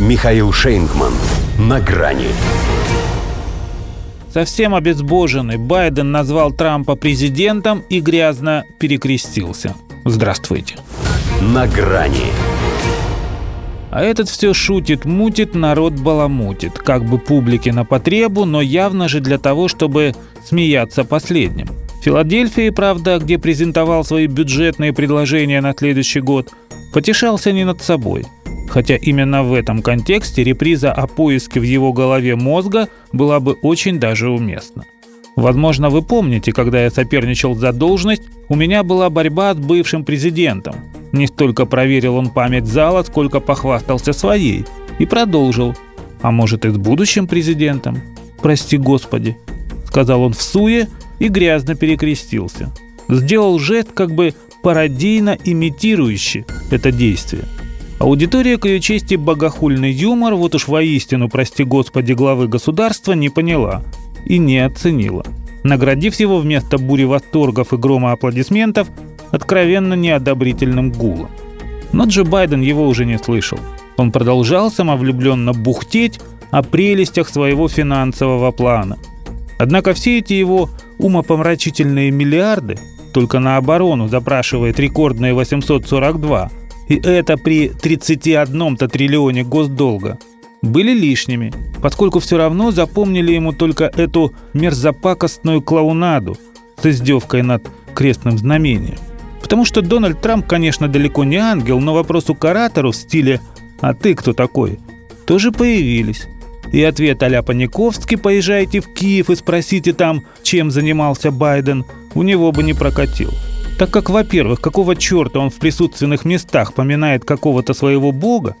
Михаил Шейнгман. На грани. Совсем обезбоженный Байден назвал Трампа президентом и грязно перекрестился. Здравствуйте. На грани. А этот все шутит, мутит, народ баламутит. Как бы публике на потребу, но явно же для того, чтобы смеяться последним. В Филадельфии, правда, где презентовал свои бюджетные предложения на следующий год, потешался не над собой. Хотя именно в этом контексте реприза о поиске в его голове мозга была бы очень даже уместна. Возможно, вы помните, когда я соперничал за должность, у меня была борьба с бывшим президентом. Не столько проверил он память зала, сколько похвастался своей. И продолжил. А может и с будущим президентом? Прости господи. Сказал он в суе и грязно перекрестился. Сделал жест, как бы пародийно имитирующий это действие. Аудитория к ее чести богохульный юмор, вот уж воистину, прости господи, главы государства, не поняла и не оценила, наградив его вместо бури восторгов и грома аплодисментов откровенно неодобрительным гулом. Но Джо Байден его уже не слышал. Он продолжал самовлюбленно бухтеть о прелестях своего финансового плана. Однако все эти его умопомрачительные миллиарды только на оборону запрашивает рекордные 842, и это при 31-то триллионе госдолга, были лишними, поскольку все равно запомнили ему только эту мерзопакостную клоунаду с издевкой над крестным знамением. Потому что Дональд Трамп, конечно, далеко не ангел, но вопросу каратору в стиле «А ты кто такой?» тоже появились. И ответ а-ля Паниковский «Поезжайте в Киев и спросите там, чем занимался Байден» у него бы не прокатил. Так как, во-первых, какого черта он в присутственных местах поминает какого-то своего бога,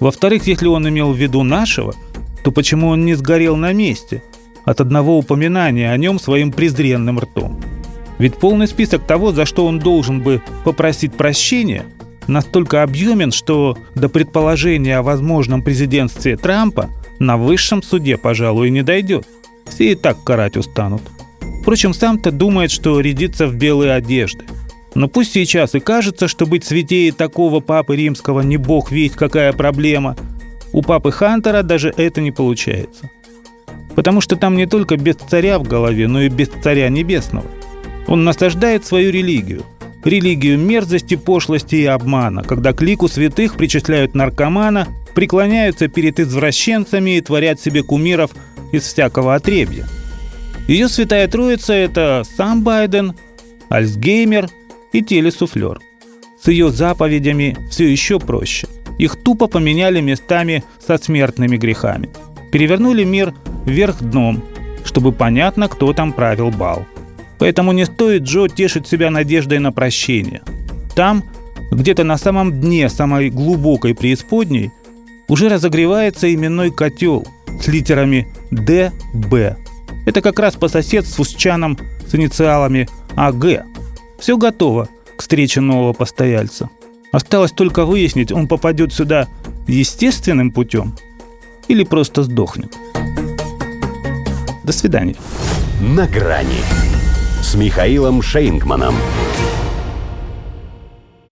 во-вторых, если он имел в виду нашего, то почему он не сгорел на месте от одного упоминания о нем своим презренным ртом? Ведь полный список того, за что он должен бы попросить прощения, настолько объемен, что до предположения о возможном президентстве Трампа на высшем суде, пожалуй, не дойдет. Все и так карать устанут. Впрочем, сам-то думает, что рядится в белые одежды. Но пусть сейчас и кажется, что быть святее такого папы римского не бог весть какая проблема, у папы Хантера даже это не получается. Потому что там не только без царя в голове, но и без царя небесного. Он насаждает свою религию. Религию мерзости, пошлости и обмана, когда к лику святых причисляют наркомана, преклоняются перед извращенцами и творят себе кумиров из всякого отребья. Ее святая троица – это сам Байден, Альцгеймер и телесуфлер. С ее заповедями все еще проще. Их тупо поменяли местами со смертными грехами. Перевернули мир вверх дном, чтобы понятно, кто там правил бал. Поэтому не стоит Джо тешить себя надеждой на прощение. Там, где-то на самом дне самой глубокой преисподней, уже разогревается именной котел с литерами Д, Б это как раз по соседству с Чаном с инициалами АГ. Все готово к встрече нового постояльца. Осталось только выяснить, он попадет сюда естественным путем или просто сдохнет. До свидания. На грани с Михаилом Шейнгманом.